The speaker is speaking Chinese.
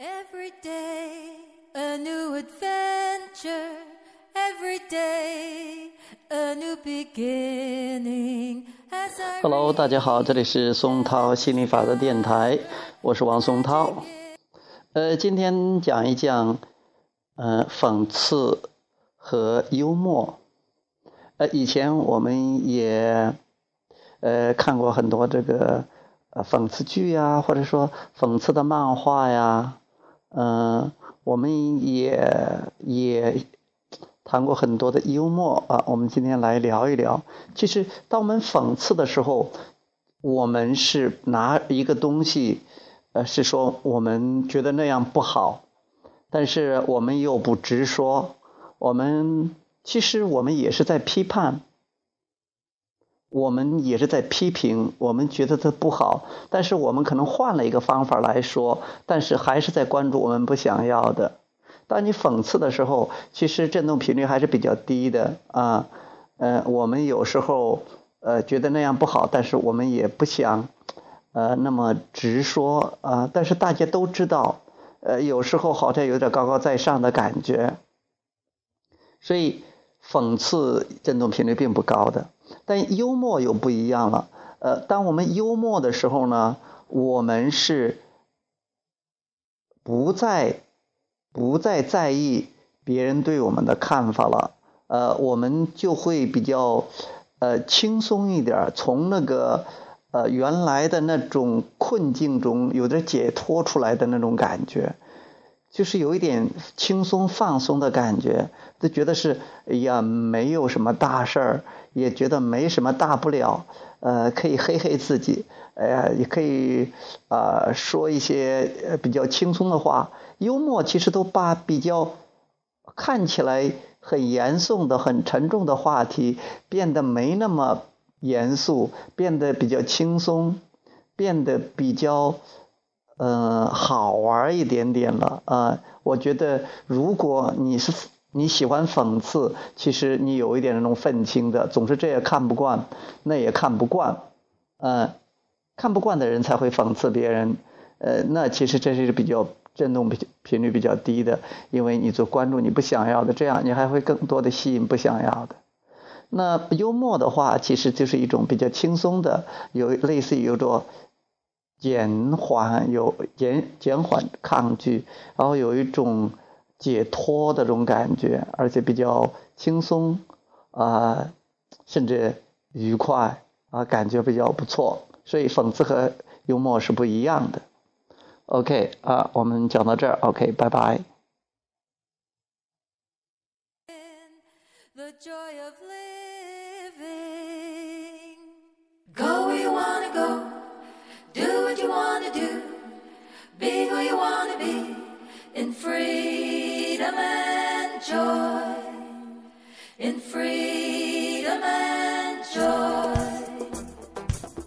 Every day a new adventure. Every day a new beginning. Hello，大家好，这里是松涛心理法则电台，我是王松涛。呃，今天讲一讲，呃，讽刺和幽默。呃，以前我们也呃看过很多这个呃讽刺剧呀，或者说讽刺的漫画呀，嗯、我们也也谈过很多的幽默啊。我们今天来聊一聊，其实当我们讽刺的时候，我们是拿一个东西，呃，是说我们觉得那样不好，但是我们又不直说，我们其实我们也是在批判，我们也是在批评，我们觉得它不好，但是我们可能换了一个方法来说，但是还是在关注我们不想要的。当你讽刺的时候，其实振动频率还是比较低的啊。呃，我们有时候呃觉得那样不好，但是我们也不想呃那么直说啊。但是大家都知道，呃，有时候好像有点高高在上的感觉，所以讽刺振动频率并不高的。但幽默又不一样了。呃，当我们幽默的时候呢，我们是不再不再在意别人对我们的看法了。呃，我们就会比较呃轻松一点，从那个呃原来的那种困境中有点解脱出来的那种感觉。就是有一点轻松放松的感觉，就觉得是哎呀，没有什么大事儿，也觉得没什么大不了，呃，可以嘿嘿自己，哎呀，也可以啊、说一些比较轻松的话，幽默其实都把比较看起来很严肃的、很沉重的话题变得没那么严肃，变得比较轻松，变得比较。呃，好玩一点点了啊、我觉得，如果你是你喜欢讽刺，其实你有一点那种愤青的，总是这也看不惯，那也看不惯，嗯、看不惯的人才会讽刺别人，呃，那其实这是比较震动频频率比较低的，因为你就关注你不想要的，这样你还会更多的吸引不想要的。那幽默的话，其实就是一种比较轻松的，有类似于有着减缓有减减缓抗拒，然后有一种解脱的这种感觉，而且比较轻松啊、甚至愉快啊、感觉比较不错。所以讽刺和幽默是不一样的。OK 啊，我们讲到这儿，OK，拜拜。Be who you wanna be, in freedom and joy, in freedom.